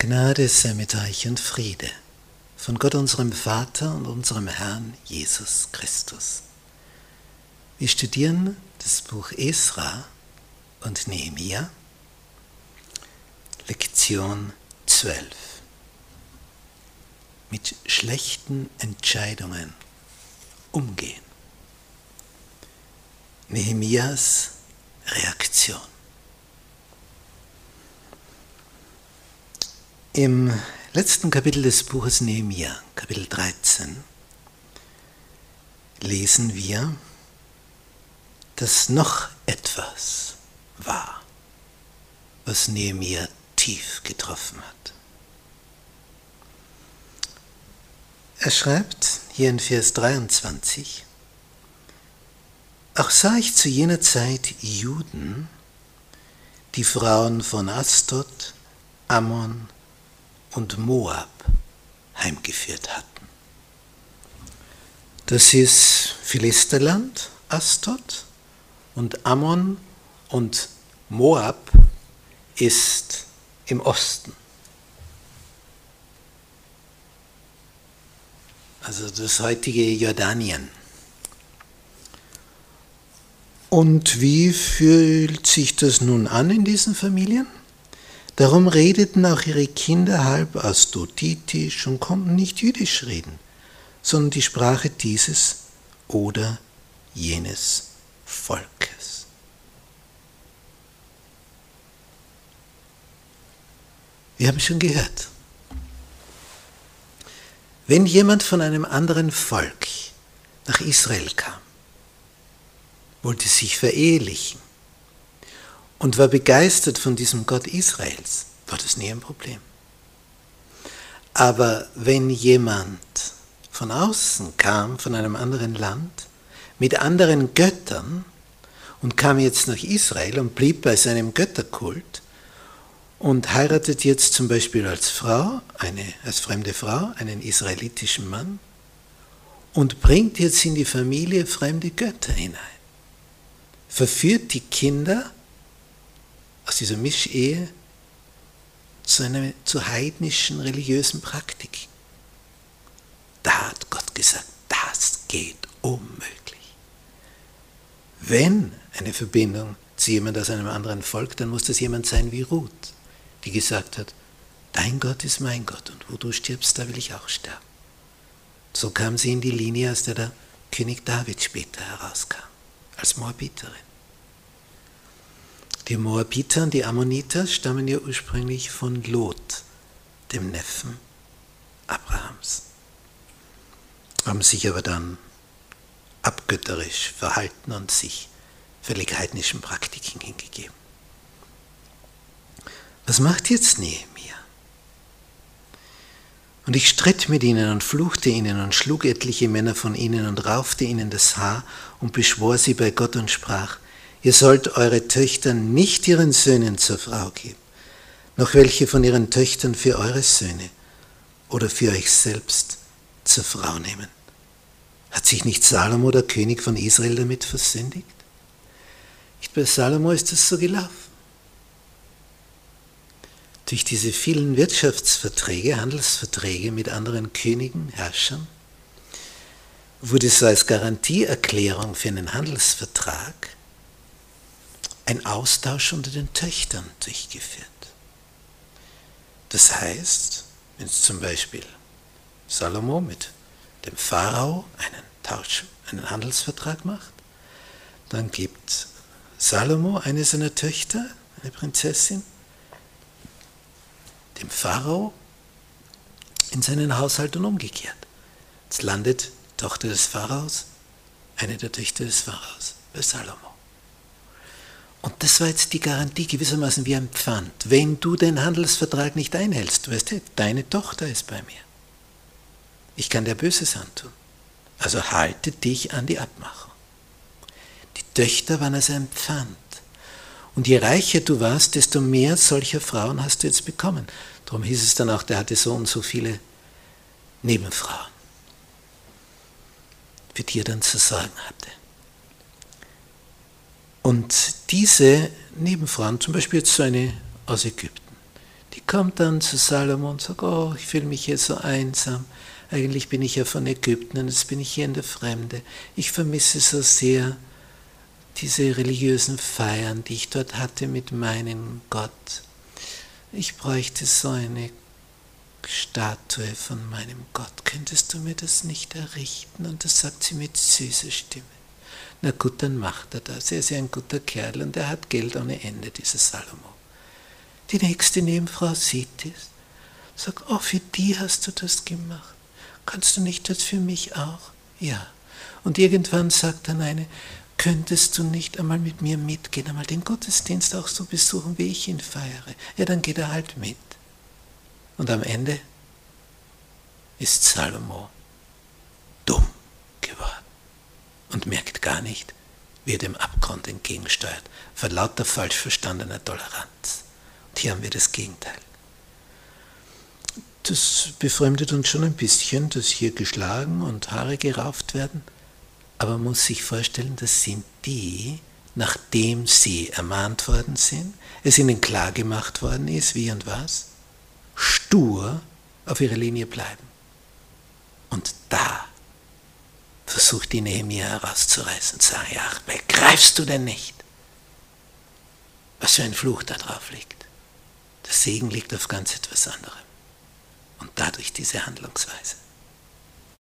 Gnade sei mit euch und Friede von Gott unserem Vater und unserem Herrn Jesus Christus. Wir studieren das Buch Esra und Nehemia, Lektion 12. Mit schlechten Entscheidungen umgehen. Nehemias Reaktion. Im letzten Kapitel des Buches Nehemia, Kapitel 13, lesen wir, dass noch etwas war, was Nehemia tief getroffen hat. Er schreibt hier in Vers 23, auch sah ich zu jener Zeit Juden, die Frauen von Astot, Ammon, und Moab heimgeführt hatten. Das ist Philisterland, Astot und Ammon und Moab ist im Osten. Also das heutige Jordanien. Und wie fühlt sich das nun an in diesen Familien? Darum redeten auch ihre Kinder halb astotitisch und konnten nicht jüdisch reden, sondern die Sprache dieses oder jenes Volkes. Wir haben schon gehört, wenn jemand von einem anderen Volk nach Israel kam, wollte sich verehelichen, und war begeistert von diesem Gott Israels, war das nie ein Problem. Aber wenn jemand von außen kam, von einem anderen Land, mit anderen Göttern und kam jetzt nach Israel und blieb bei seinem Götterkult und heiratet jetzt zum Beispiel als Frau, eine, als fremde Frau, einen israelitischen Mann und bringt jetzt in die Familie fremde Götter hinein, verführt die Kinder aus dieser Mischehe zu einer zu heidnischen religiösen Praktik. Da hat Gott gesagt, das geht unmöglich. Wenn eine Verbindung zu jemand aus einem anderen Volk, dann muss das jemand sein wie Ruth, die gesagt hat, dein Gott ist mein Gott und wo du stirbst, da will ich auch sterben. So kam sie in die Linie, aus der der König David später herauskam, als Moabiterin. Die Moabiter und die Ammoniter stammen ja ursprünglich von Lot, dem Neffen Abrahams, haben sich aber dann abgötterisch verhalten und sich völlig heidnischen Praktiken hingegeben. Was macht jetzt Nehemiah? Und ich stritt mit ihnen und fluchte ihnen und schlug etliche Männer von ihnen und raufte ihnen das Haar und beschwor sie bei Gott und sprach, Ihr sollt eure Töchter nicht ihren Söhnen zur Frau geben, noch welche von ihren Töchtern für eure Söhne oder für euch selbst zur Frau nehmen. Hat sich nicht Salomo, der König von Israel, damit versündigt? Nicht bei Salomo ist es so gelaufen. Durch diese vielen Wirtschaftsverträge, Handelsverträge mit anderen Königen, Herrschern, wurde so als Garantieerklärung für einen Handelsvertrag ein Austausch unter den Töchtern durchgeführt. Das heißt, wenn zum Beispiel Salomo mit dem Pharao einen Tausch, einen Handelsvertrag macht, dann gibt Salomo eine seiner Töchter, eine Prinzessin, dem Pharao in seinen Haushalt und umgekehrt. Jetzt landet Tochter des Pharaos, eine der Töchter des Pharaos, bei Salomo. Und das war jetzt die Garantie gewissermaßen wie ein Pfand. Wenn du den Handelsvertrag nicht einhältst, weißt du, deine Tochter ist bei mir. Ich kann dir Böses antun. Also halte dich an die Abmachung. Die Töchter waren also ein Pfand. Und je reicher du warst, desto mehr solcher Frauen hast du jetzt bekommen. Darum hieß es dann auch, der hatte so und so viele Nebenfrauen, für die er dann zu sorgen hatte. Und diese Nebenfrauen, zum Beispiel jetzt so eine aus Ägypten, Die kommt dann zu Salomo und sagt, oh, ich fühle mich hier so einsam. Eigentlich bin ich ja von Ägypten und jetzt bin ich hier in der Fremde. Ich vermisse so sehr diese religiösen Feiern, die ich dort hatte mit meinem Gott. Ich bräuchte so eine Statue von meinem Gott. Könntest du mir das nicht errichten? Und das sagt sie mit süßer Stimme. Na gut, dann macht er das. Er ist ja ein guter Kerl und er hat Geld ohne Ende, dieser Salomo. Die nächste Nebenfrau sieht es, sagt, oh, für die hast du das gemacht. Kannst du nicht das für mich auch? Ja. Und irgendwann sagt dann eine, könntest du nicht einmal mit mir mitgehen, einmal den Gottesdienst auch so besuchen, wie ich ihn feiere? Ja, dann geht er halt mit. Und am Ende ist Salomo und merkt gar nicht, wie er dem Abgrund entgegensteuert, vor lauter falsch verstandener Toleranz. Und hier haben wir das Gegenteil. Das befremdet uns schon ein bisschen, dass hier geschlagen und Haare gerauft werden, aber man muss sich vorstellen, das sind die, nachdem sie ermahnt worden sind, es ihnen klar gemacht worden ist, wie und was, stur auf ihrer Linie bleiben. Und da versucht die Nehemia herauszureißen sagen, ja, begreifst du denn nicht, was für ein Fluch da drauf liegt? Der Segen liegt auf ganz etwas anderem. Und dadurch diese Handlungsweise.